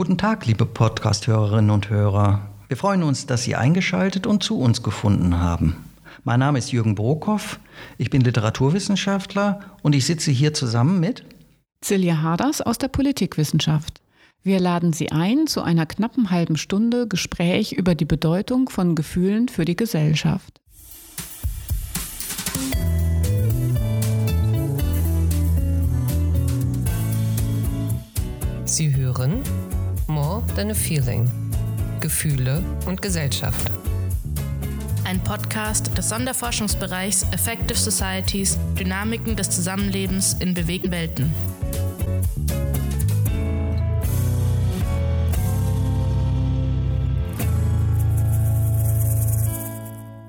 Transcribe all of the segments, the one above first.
Guten Tag, liebe Podcast-Hörerinnen und Hörer. Wir freuen uns, dass Sie eingeschaltet und zu uns gefunden haben. Mein Name ist Jürgen Brockhoff, ich bin Literaturwissenschaftler und ich sitze hier zusammen mit Silja Harders aus der Politikwissenschaft. Wir laden Sie ein zu einer knappen halben Stunde Gespräch über die Bedeutung von Gefühlen für die Gesellschaft. Sie hören More Than a Feeling. Gefühle und Gesellschaft. Ein Podcast des Sonderforschungsbereichs Effective Societies, Dynamiken des Zusammenlebens in bewegten Welten.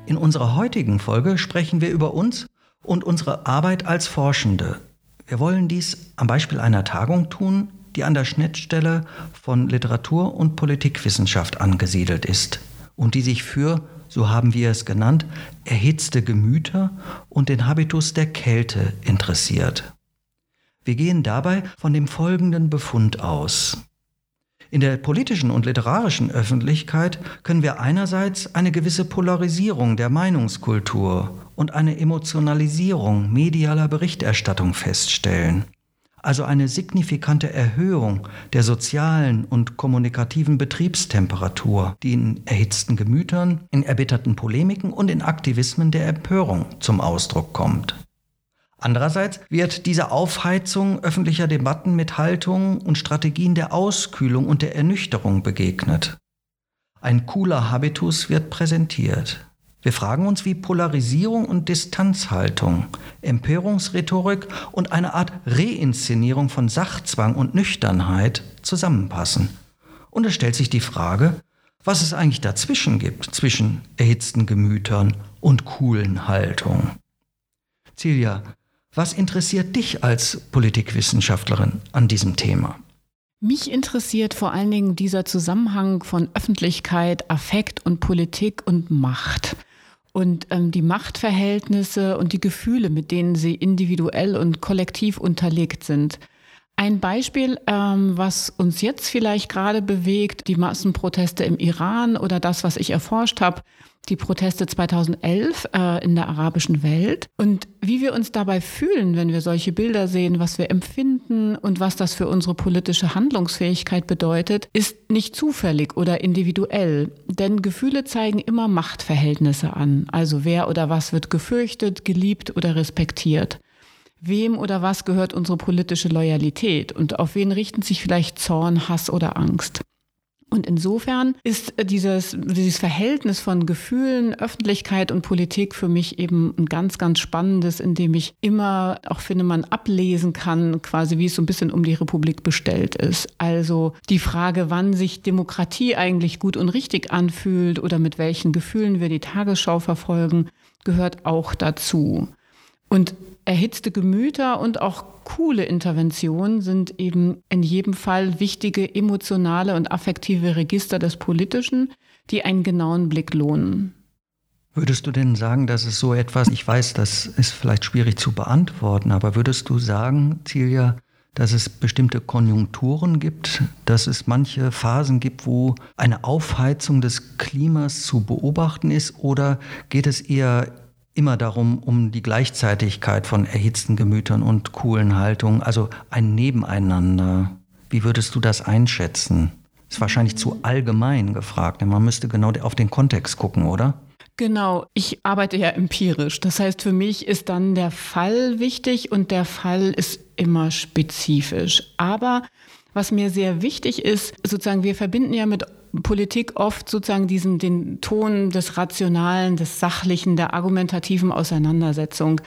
In unserer heutigen Folge sprechen wir über uns und unsere Arbeit als Forschende. Wir wollen dies am Beispiel einer Tagung tun, die an der Schnittstelle von Literatur und Politikwissenschaft angesiedelt ist und die sich für, so haben wir es genannt, erhitzte Gemüter und den Habitus der Kälte interessiert. Wir gehen dabei von dem folgenden Befund aus. In der politischen und literarischen Öffentlichkeit können wir einerseits eine gewisse Polarisierung der Meinungskultur und eine Emotionalisierung medialer Berichterstattung feststellen also eine signifikante Erhöhung der sozialen und kommunikativen Betriebstemperatur, die in erhitzten Gemütern, in erbitterten Polemiken und in Aktivismen der Empörung zum Ausdruck kommt. Andererseits wird diese Aufheizung öffentlicher Debatten mit Haltungen und Strategien der Auskühlung und der Ernüchterung begegnet. Ein cooler Habitus wird präsentiert. Wir fragen uns, wie Polarisierung und Distanzhaltung, Empörungsrhetorik und eine Art Reinszenierung von Sachzwang und Nüchternheit zusammenpassen. Und es stellt sich die Frage, was es eigentlich dazwischen gibt, zwischen erhitzten Gemütern und coolen Haltungen. Celia, was interessiert dich als Politikwissenschaftlerin an diesem Thema? Mich interessiert vor allen Dingen dieser Zusammenhang von Öffentlichkeit, Affekt und Politik und Macht und ähm, die Machtverhältnisse und die Gefühle, mit denen sie individuell und kollektiv unterlegt sind. Ein Beispiel, ähm, was uns jetzt vielleicht gerade bewegt, die Massenproteste im Iran oder das, was ich erforscht habe, die Proteste 2011 äh, in der arabischen Welt und wie wir uns dabei fühlen, wenn wir solche Bilder sehen, was wir empfinden und was das für unsere politische Handlungsfähigkeit bedeutet, ist nicht zufällig oder individuell, denn Gefühle zeigen immer Machtverhältnisse an, also wer oder was wird gefürchtet, geliebt oder respektiert. Wem oder was gehört unsere politische Loyalität und auf wen richten sich vielleicht Zorn, Hass oder Angst? Und insofern ist dieses, dieses Verhältnis von Gefühlen, Öffentlichkeit und Politik für mich eben ein ganz, ganz spannendes, in dem ich immer auch finde, man ablesen kann, quasi wie es so ein bisschen um die Republik bestellt ist. Also die Frage, wann sich Demokratie eigentlich gut und richtig anfühlt oder mit welchen Gefühlen wir die Tagesschau verfolgen, gehört auch dazu. Und erhitzte Gemüter und auch coole Interventionen sind eben in jedem Fall wichtige emotionale und affektive Register des Politischen, die einen genauen Blick lohnen. Würdest du denn sagen, dass es so etwas, ich weiß, das ist vielleicht schwierig zu beantworten, aber würdest du sagen, Celia, dass es bestimmte Konjunkturen gibt, dass es manche Phasen gibt, wo eine Aufheizung des Klimas zu beobachten ist? Oder geht es eher immer darum, um die Gleichzeitigkeit von erhitzten Gemütern und coolen Haltungen, also ein Nebeneinander. Wie würdest du das einschätzen? Ist wahrscheinlich zu allgemein gefragt, denn man müsste genau auf den Kontext gucken, oder? Genau, ich arbeite ja empirisch. Das heißt, für mich ist dann der Fall wichtig und der Fall ist immer spezifisch. Aber was mir sehr wichtig ist, sozusagen, wir verbinden ja mit Politik oft sozusagen diesen, den Ton des Rationalen, des Sachlichen, der argumentativen Auseinandersetzung.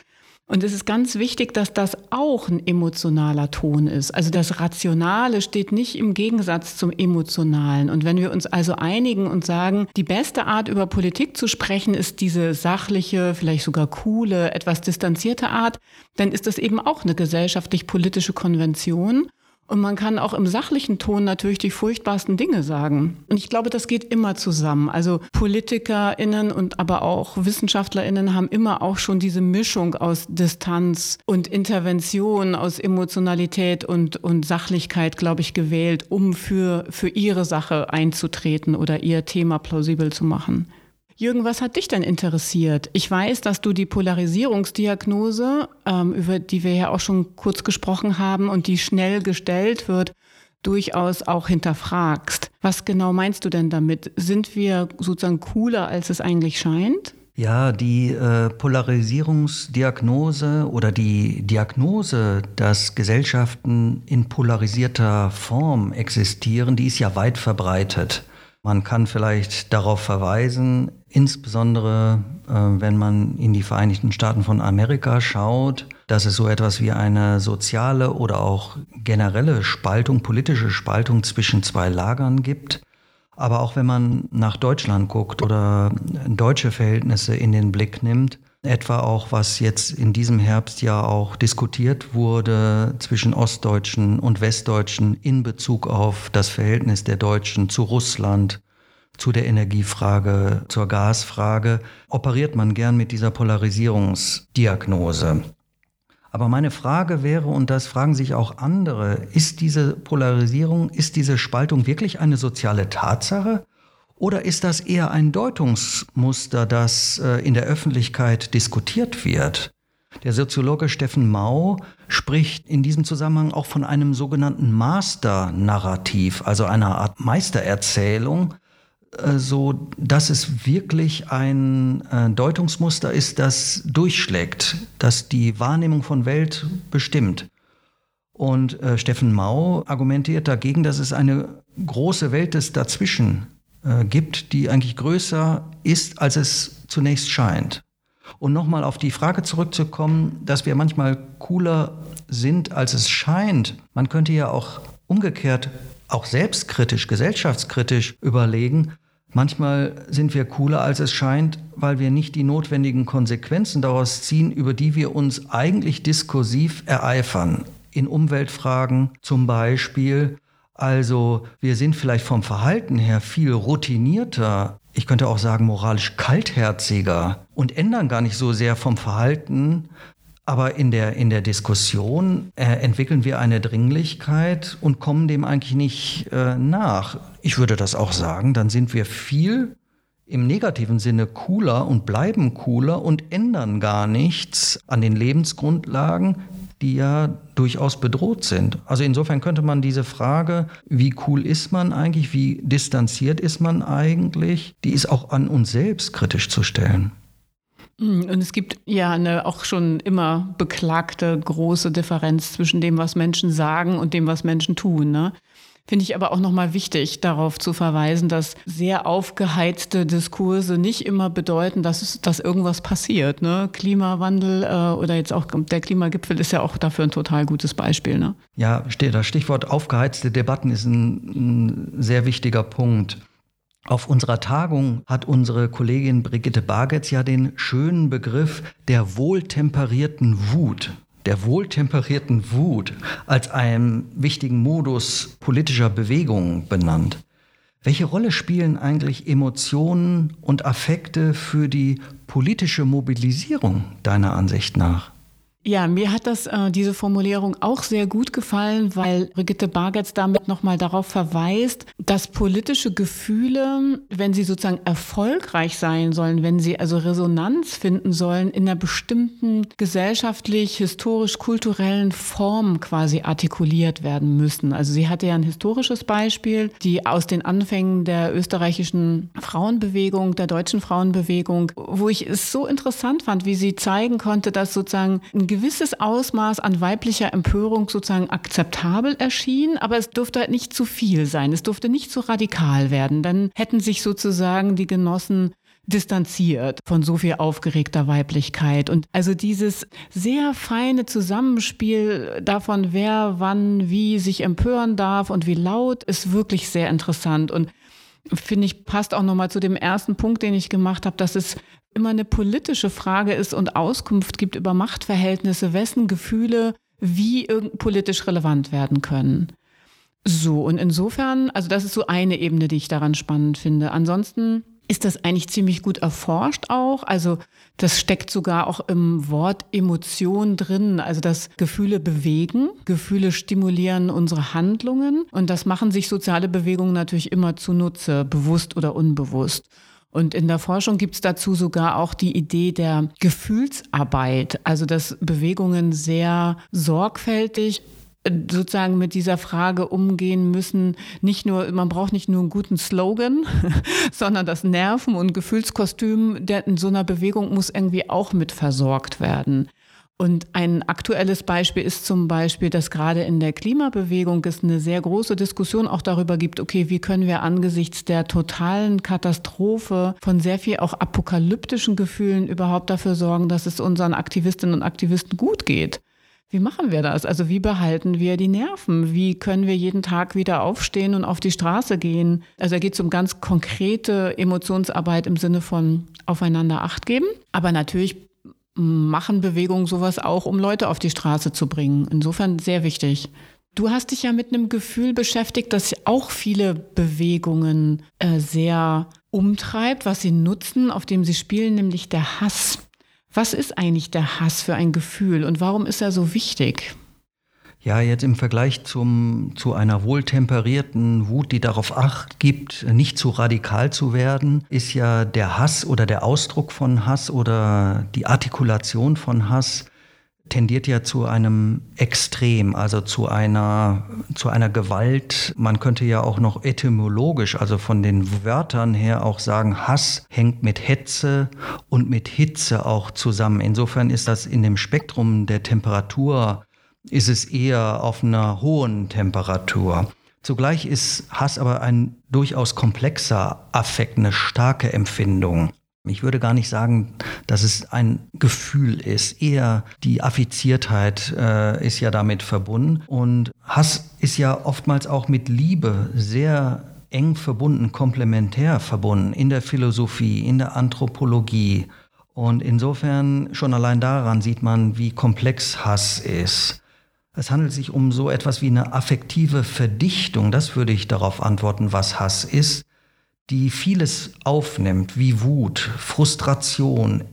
Und es ist ganz wichtig, dass das auch ein emotionaler Ton ist. Also das Rationale steht nicht im Gegensatz zum Emotionalen. Und wenn wir uns also einigen und sagen, die beste Art über Politik zu sprechen ist diese sachliche, vielleicht sogar coole, etwas distanzierte Art, dann ist das eben auch eine gesellschaftlich-politische Konvention. Und man kann auch im sachlichen Ton natürlich die furchtbarsten Dinge sagen. Und ich glaube, das geht immer zusammen. Also PolitikerInnen und aber auch WissenschaftlerInnen haben immer auch schon diese Mischung aus Distanz und Intervention, aus Emotionalität und, und Sachlichkeit, glaube ich, gewählt, um für, für ihre Sache einzutreten oder ihr Thema plausibel zu machen. Jürgen, was hat dich denn interessiert? Ich weiß, dass du die Polarisierungsdiagnose, ähm, über die wir ja auch schon kurz gesprochen haben und die schnell gestellt wird, durchaus auch hinterfragst. Was genau meinst du denn damit? Sind wir sozusagen cooler, als es eigentlich scheint? Ja, die äh, Polarisierungsdiagnose oder die Diagnose, dass Gesellschaften in polarisierter Form existieren, die ist ja weit verbreitet. Man kann vielleicht darauf verweisen, insbesondere äh, wenn man in die Vereinigten Staaten von Amerika schaut, dass es so etwas wie eine soziale oder auch generelle Spaltung, politische Spaltung zwischen zwei Lagern gibt. Aber auch wenn man nach Deutschland guckt oder deutsche Verhältnisse in den Blick nimmt, etwa auch was jetzt in diesem Herbst ja auch diskutiert wurde zwischen Ostdeutschen und Westdeutschen in Bezug auf das Verhältnis der Deutschen zu Russland, zu der Energiefrage, zur Gasfrage, operiert man gern mit dieser Polarisierungsdiagnose. Aber meine Frage wäre, und das fragen sich auch andere, ist diese Polarisierung, ist diese Spaltung wirklich eine soziale Tatsache? Oder ist das eher ein Deutungsmuster, das äh, in der Öffentlichkeit diskutiert wird? Der Soziologe Steffen Mau spricht in diesem Zusammenhang auch von einem sogenannten Master-Narrativ, also einer Art Meistererzählung, äh, so dass es wirklich ein äh, Deutungsmuster ist, das durchschlägt, das die Wahrnehmung von Welt bestimmt. Und Steffen Mau argumentiert dagegen, dass es eine große Welt des Dazwischen äh, gibt, die eigentlich größer ist, als es zunächst scheint. Und nochmal auf die Frage zurückzukommen, dass wir manchmal cooler sind, als es scheint. Man könnte ja auch umgekehrt, auch selbstkritisch, gesellschaftskritisch überlegen, manchmal sind wir cooler, als es scheint, weil wir nicht die notwendigen Konsequenzen daraus ziehen, über die wir uns eigentlich diskursiv ereifern. In Umweltfragen zum Beispiel also wir sind vielleicht vom Verhalten her viel routinierter, ich könnte auch sagen moralisch kaltherziger und ändern gar nicht so sehr vom Verhalten, aber in der, in der Diskussion äh, entwickeln wir eine Dringlichkeit und kommen dem eigentlich nicht äh, nach. Ich würde das auch sagen, dann sind wir viel im negativen Sinne cooler und bleiben cooler und ändern gar nichts an den Lebensgrundlagen, die ja durchaus bedroht sind. Also insofern könnte man diese Frage, wie cool ist man eigentlich, wie distanziert ist man eigentlich, die ist auch an uns selbst kritisch zu stellen. Hm, und es gibt ja eine auch schon immer beklagte große Differenz zwischen dem, was Menschen sagen und dem, was Menschen tun. Ne? Finde ich aber auch nochmal wichtig, darauf zu verweisen, dass sehr aufgeheizte Diskurse nicht immer bedeuten, dass, dass irgendwas passiert. Ne? Klimawandel äh, oder jetzt auch der Klimagipfel ist ja auch dafür ein total gutes Beispiel. Ne? Ja, das Stichwort aufgeheizte Debatten ist ein, ein sehr wichtiger Punkt. Auf unserer Tagung hat unsere Kollegin Brigitte Bargetz ja den schönen Begriff der wohltemperierten Wut der wohltemperierten Wut als einem wichtigen Modus politischer Bewegung benannt. Welche Rolle spielen eigentlich Emotionen und Affekte für die politische Mobilisierung deiner Ansicht nach? Ja, mir hat das äh, diese Formulierung auch sehr gut gefallen, weil Brigitte Bargetz damit nochmal darauf verweist, dass politische Gefühle, wenn sie sozusagen erfolgreich sein sollen, wenn sie also Resonanz finden sollen, in einer bestimmten gesellschaftlich, historisch, kulturellen Form quasi artikuliert werden müssen. Also sie hatte ja ein historisches Beispiel, die aus den Anfängen der österreichischen Frauenbewegung, der deutschen Frauenbewegung, wo ich es so interessant fand, wie sie zeigen konnte, dass sozusagen ein gewisses Ausmaß an weiblicher Empörung sozusagen akzeptabel erschien, aber es durfte halt nicht zu viel sein. Es durfte nicht zu radikal werden. Dann hätten sich sozusagen die Genossen distanziert von so viel aufgeregter Weiblichkeit. Und also dieses sehr feine Zusammenspiel davon, wer wann wie sich empören darf und wie laut, ist wirklich sehr interessant. Und finde ich, passt auch nochmal zu dem ersten Punkt, den ich gemacht habe, dass es immer eine politische Frage ist und Auskunft gibt über Machtverhältnisse, wessen Gefühle wie politisch relevant werden können. So, und insofern, also das ist so eine Ebene, die ich daran spannend finde. Ansonsten ist das eigentlich ziemlich gut erforscht auch. Also das steckt sogar auch im Wort Emotion drin. Also dass Gefühle bewegen, Gefühle stimulieren unsere Handlungen und das machen sich soziale Bewegungen natürlich immer zunutze, bewusst oder unbewusst. Und in der Forschung gibt es dazu sogar auch die Idee der Gefühlsarbeit, also dass Bewegungen sehr sorgfältig sozusagen mit dieser Frage umgehen müssen. Nicht nur, man braucht nicht nur einen guten Slogan, sondern das Nerven- und Gefühlskostüm der in so einer Bewegung muss irgendwie auch mit versorgt werden. Und ein aktuelles Beispiel ist zum Beispiel, dass gerade in der Klimabewegung es eine sehr große Diskussion auch darüber gibt, okay, wie können wir angesichts der totalen Katastrophe von sehr viel auch apokalyptischen Gefühlen überhaupt dafür sorgen, dass es unseren Aktivistinnen und Aktivisten gut geht. Wie machen wir das? Also wie behalten wir die Nerven? Wie können wir jeden Tag wieder aufstehen und auf die Straße gehen? Also da geht es um ganz konkrete Emotionsarbeit im Sinne von aufeinander Acht geben. Aber natürlich machen Bewegungen sowas auch, um Leute auf die Straße zu bringen. Insofern sehr wichtig. Du hast dich ja mit einem Gefühl beschäftigt, das auch viele Bewegungen äh, sehr umtreibt, was sie nutzen, auf dem sie spielen, nämlich der Hass. Was ist eigentlich der Hass für ein Gefühl und warum ist er so wichtig? Ja, jetzt im Vergleich zum, zu einer wohltemperierten Wut, die darauf acht gibt, nicht zu radikal zu werden, ist ja der Hass oder der Ausdruck von Hass oder die Artikulation von Hass tendiert ja zu einem Extrem, also zu einer, zu einer Gewalt. Man könnte ja auch noch etymologisch, also von den Wörtern her auch sagen, Hass hängt mit Hetze und mit Hitze auch zusammen. Insofern ist das in dem Spektrum der Temperatur, ist es eher auf einer hohen Temperatur. Zugleich ist Hass aber ein durchaus komplexer Affekt, eine starke Empfindung. Ich würde gar nicht sagen, dass es ein Gefühl ist. Eher die Affiziertheit äh, ist ja damit verbunden. Und Hass ist ja oftmals auch mit Liebe sehr eng verbunden, komplementär verbunden in der Philosophie, in der Anthropologie. Und insofern schon allein daran sieht man, wie komplex Hass ist. Es handelt sich um so etwas wie eine affektive Verdichtung. Das würde ich darauf antworten, was Hass ist die vieles aufnimmt, wie Wut, Frustration,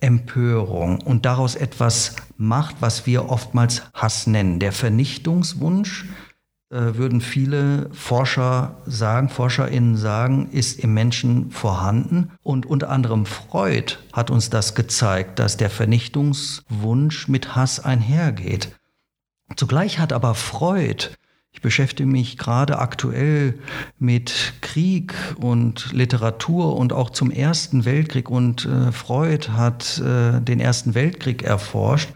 Empörung und daraus etwas macht, was wir oftmals Hass nennen. Der Vernichtungswunsch, äh, würden viele Forscher sagen, Forscherinnen sagen, ist im Menschen vorhanden. Und unter anderem Freud hat uns das gezeigt, dass der Vernichtungswunsch mit Hass einhergeht. Zugleich hat aber Freud ich beschäftige mich gerade aktuell mit Krieg und Literatur und auch zum Ersten Weltkrieg. Und äh, Freud hat äh, den Ersten Weltkrieg erforscht.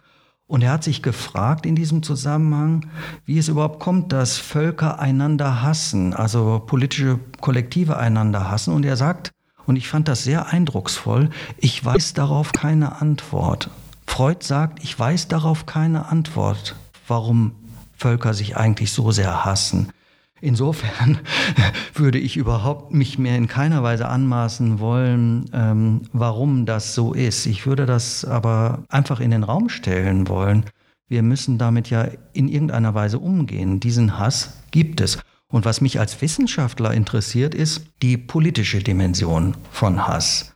Und er hat sich gefragt in diesem Zusammenhang, wie es überhaupt kommt, dass Völker einander hassen, also politische Kollektive einander hassen. Und er sagt, und ich fand das sehr eindrucksvoll, ich weiß darauf keine Antwort. Freud sagt, ich weiß darauf keine Antwort, warum Völker sich eigentlich so sehr hassen. Insofern würde ich überhaupt mich mehr in keiner Weise anmaßen wollen, ähm, warum das so ist. Ich würde das aber einfach in den Raum stellen wollen. Wir müssen damit ja in irgendeiner Weise umgehen. Diesen Hass gibt es. Und was mich als Wissenschaftler interessiert, ist die politische Dimension von Hass.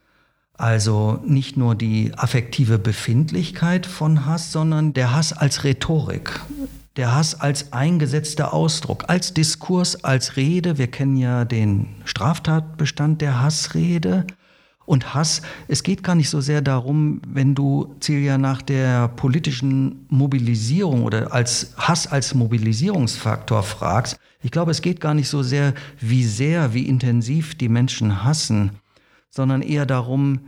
Also nicht nur die affektive Befindlichkeit von Hass, sondern der Hass als Rhetorik der Hass als eingesetzter Ausdruck, als Diskurs, als Rede. Wir kennen ja den Straftatbestand der Hassrede. Und Hass, es geht gar nicht so sehr darum, wenn du Celia nach der politischen Mobilisierung oder als Hass als Mobilisierungsfaktor fragst. Ich glaube, es geht gar nicht so sehr, wie sehr, wie intensiv die Menschen hassen, sondern eher darum,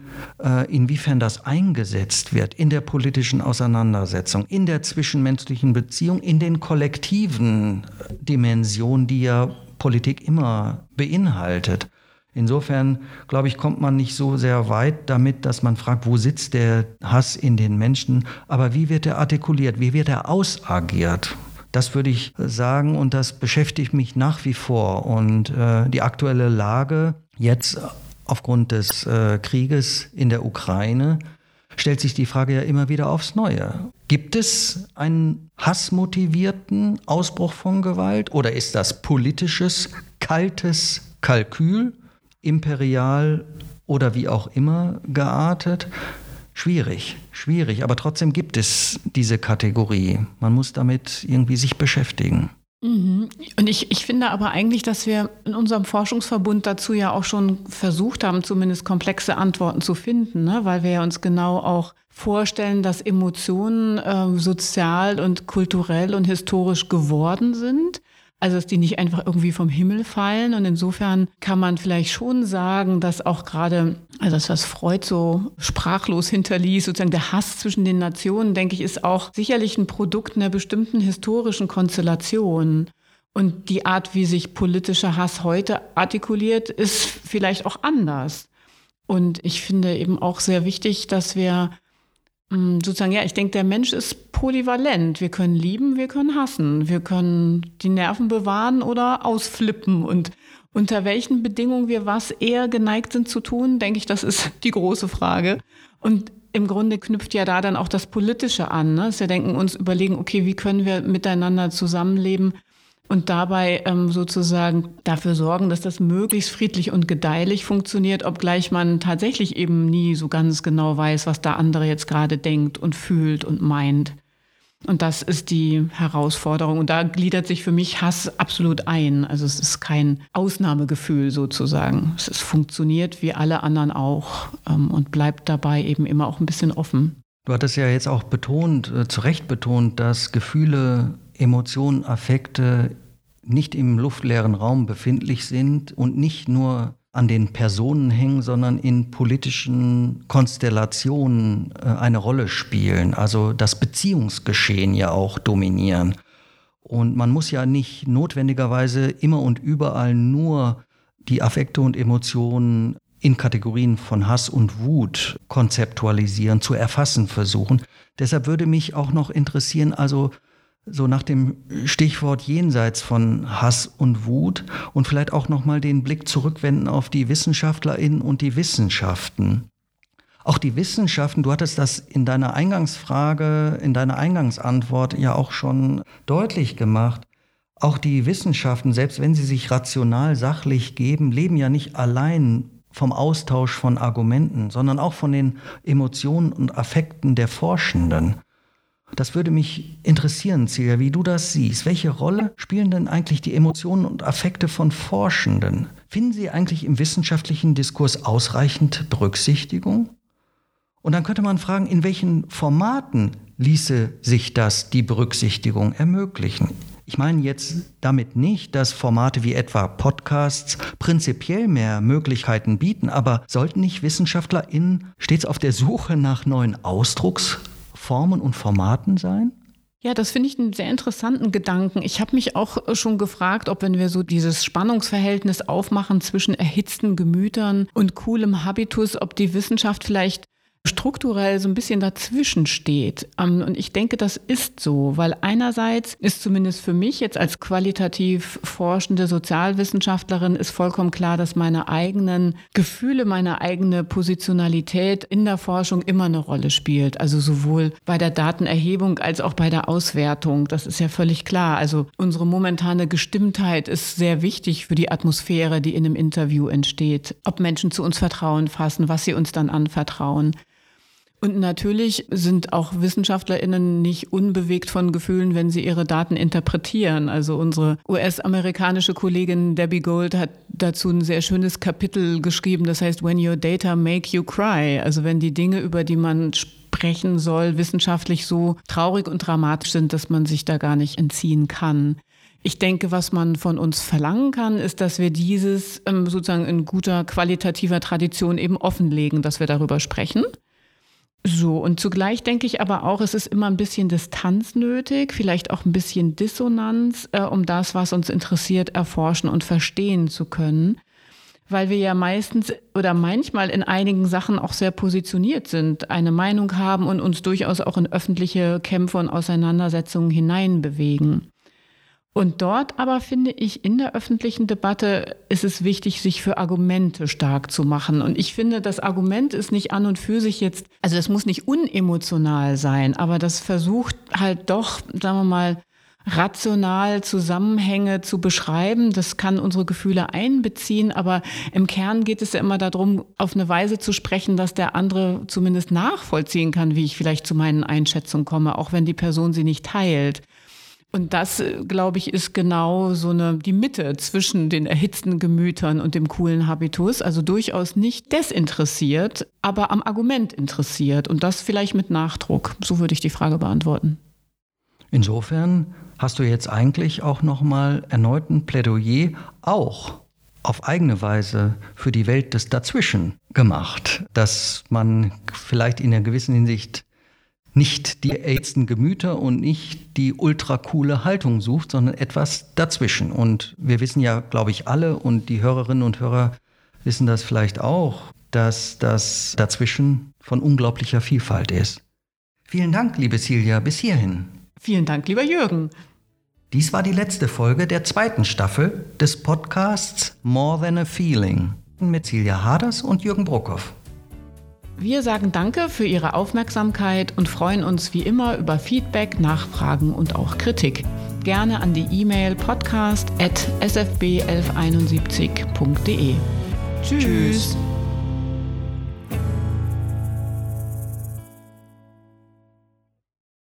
äh, inwiefern das eingesetzt wird in der politischen Auseinandersetzung, in der zwischenmenschlichen Beziehung, in den kollektiven Dimensionen, die ja Politik immer beinhaltet. Insofern, glaube ich, kommt man nicht so sehr weit damit, dass man fragt, wo sitzt der Hass in den Menschen, aber wie wird er artikuliert, wie wird er ausagiert? Das würde ich sagen und das beschäftigt mich nach wie vor. Und äh, die aktuelle Lage jetzt aufgrund des äh, Krieges in der Ukraine stellt sich die Frage ja immer wieder aufs Neue. Gibt es einen hassmotivierten Ausbruch von Gewalt oder ist das politisches, kaltes Kalkül, imperial oder wie auch immer geartet? Schwierig, schwierig, aber trotzdem gibt es diese Kategorie. Man muss damit irgendwie sich beschäftigen. Mhm. Und ich, ich finde aber eigentlich, dass wir in unserem Forschungsverbund dazu ja auch schon versucht haben, zumindest komplexe Antworten zu finden, ne? weil wir ja uns genau auch vorstellen, dass Emotionen äh, sozial und kulturell und historisch geworden sind also, dass die nicht einfach irgendwie vom Himmel fallen. Und insofern kann man vielleicht schon sagen, dass auch gerade, also das, was Freud so sprachlos hinterließ, sozusagen der Hass zwischen den Nationen, denke ich, ist auch sicherlich ein Produkt einer bestimmten historischen Konstellation. Und die Art, wie sich politischer Hass heute artikuliert, ist vielleicht auch anders. Und ich finde eben auch sehr wichtig, dass wir sozusagen, ja, ich denke, der Mensch ist polyvalent. Wir können lieben, wir können hassen, wir können die Nerven bewahren oder ausflippen. Und unter welchen Bedingungen wir was eher geneigt sind zu tun, denke ich, das ist die große Frage. Und im Grunde knüpft ja da dann auch das Politische an. Ne? Dass wir denken, uns überlegen, okay, wie können wir miteinander zusammenleben, und dabei ähm, sozusagen dafür sorgen, dass das möglichst friedlich und gedeihlich funktioniert, obgleich man tatsächlich eben nie so ganz genau weiß, was der andere jetzt gerade denkt und fühlt und meint. Und das ist die Herausforderung. Und da gliedert sich für mich Hass absolut ein. Also es ist kein Ausnahmegefühl sozusagen. Es ist, funktioniert wie alle anderen auch ähm, und bleibt dabei eben immer auch ein bisschen offen. Du hattest ja jetzt auch betont, äh, zu Recht betont, dass Gefühle Emotionen, Affekte nicht im luftleeren Raum befindlich sind und nicht nur an den Personen hängen, sondern in politischen Konstellationen äh, eine Rolle spielen, also das Beziehungsgeschehen ja auch dominieren. Und man muss ja nicht notwendigerweise immer und überall nur die Affekte und Emotionen in Kategorien von Hass und Wut konzeptualisieren, zu erfassen versuchen. Deshalb würde mich auch noch interessieren, also so nach dem Stichwort jenseits von Hass und Wut und vielleicht auch noch mal den Blick zurückwenden auf die Wissenschaftlerinnen und die Wissenschaften. Auch die Wissenschaften, du hattest das in deiner Eingangsfrage, in deiner Eingangsantwort ja auch schon deutlich gemacht. Auch die Wissenschaften, selbst wenn sie sich rational sachlich geben, leben ja nicht allein vom Austausch von Argumenten, sondern auch von den Emotionen und Affekten der Forschenden. Das würde mich interessieren, Celia, wie du das siehst. Welche Rolle spielen denn eigentlich die Emotionen und Affekte von Forschenden? Finden sie eigentlich im wissenschaftlichen Diskurs ausreichend Berücksichtigung? Und dann könnte man fragen, in welchen Formaten ließe sich das, die Berücksichtigung, ermöglichen? Ich meine jetzt damit nicht, dass Formate wie etwa Podcasts prinzipiell mehr Möglichkeiten bieten, aber sollten nicht WissenschaftlerInnen stets auf der Suche nach neuen Ausdrucks Formen und Formaten sein? Ja, das finde ich einen sehr interessanten Gedanken. Ich habe mich auch schon gefragt, ob wenn wir so dieses Spannungsverhältnis aufmachen zwischen erhitzten Gemütern und coolem Habitus, ob die Wissenschaft vielleicht strukturell so ein bisschen dazwischen steht. Ähm, und ich denke, das ist so, weil einerseits ist zumindest für mich jetzt als qualitativ forschende Sozialwissenschaftlerin ist vollkommen klar, dass meine eigenen Gefühle, meine eigene Positionalität in der Forschung immer eine Rolle spielt. Also sowohl bei der Datenerhebung als auch bei der Auswertung. Das ist ja völlig klar. Also unsere momentane Gestimmtheit ist sehr wichtig für die Atmosphäre, die in einem Interview entsteht. Ob Menschen zu uns Vertrauen fassen, was sie uns dann anvertrauen. Und natürlich sind auch WissenschaftlerInnen nicht unbewegt von Gefühlen, wenn sie ihre Daten interpretieren. Also unsere US-amerikanische Kollegin Debbie Gold hat dazu ein sehr schönes Kapitel geschrieben, das heißt When Your Data Make You Cry. Also wenn die Dinge, über die man sprechen soll, wissenschaftlich so traurig und dramatisch sind, dass man sich da gar nicht entziehen kann. Ich denke, was man von uns verlangen kann, ist, dass wir dieses ähm, sozusagen in guter qualitativer Tradition eben offenlegen, dass wir darüber sprechen. So, und zugleich denke ich aber auch, es ist immer ein bisschen Distanz nötig, vielleicht auch ein bisschen Dissonanz, äh, um das, was uns interessiert, erforschen und verstehen zu können. Weil wir ja meistens oder manchmal in einigen Sachen auch sehr positioniert sind, eine Meinung haben und uns durchaus auch in öffentliche Kämpfe und Auseinandersetzungen hineinbewegen. Und dort aber finde ich, in der öffentlichen Debatte ist es wichtig, sich für Argumente stark zu machen. Und ich finde, das Argument ist nicht an und für sich jetzt, also es muss nicht unemotional sein, aber das versucht halt doch, sagen wir mal, rational Zusammenhänge zu beschreiben. Das kann unsere Gefühle einbeziehen, aber im Kern geht es ja immer darum, auf eine Weise zu sprechen, dass der andere zumindest nachvollziehen kann, wie ich vielleicht zu meinen Einschätzungen komme, auch wenn die Person sie nicht teilt. Und das, äh, glaube ich, ist genau so eine, die Mitte zwischen den erhitzten Gemütern und dem coolen Habitus. Also durchaus nicht desinteressiert, aber am Argument interessiert. Und das vielleicht mit Nachdruck. So würde ich die Frage beantworten. Insofern hast du jetzt eigentlich auch nochmal erneut ein Plädoyer auch auf eigene Weise für die Welt des Dazwischen gemacht, dass man vielleicht in einer gewissen Hinsicht nicht die ätzten Gemüter und nicht die ultra coole Haltung sucht, sondern etwas dazwischen. Und wir wissen ja, glaube ich, alle und die Hörerinnen und Hörer wissen das vielleicht auch, dass das dazwischen von unglaublicher Vielfalt ist. Vielen Dank, liebe Silja, bis hierhin. Vielen Dank, lieber Jürgen. Dies war die letzte Folge der zweiten Staffel des Podcasts More Than a Feeling mit Silja Haders und Jürgen Bruckhoff. Wir sagen Danke für Ihre Aufmerksamkeit und freuen uns wie immer über Feedback, Nachfragen und auch Kritik. Gerne an die E-Mail podcast.sfb1171.de. Tschüss. Tschüss.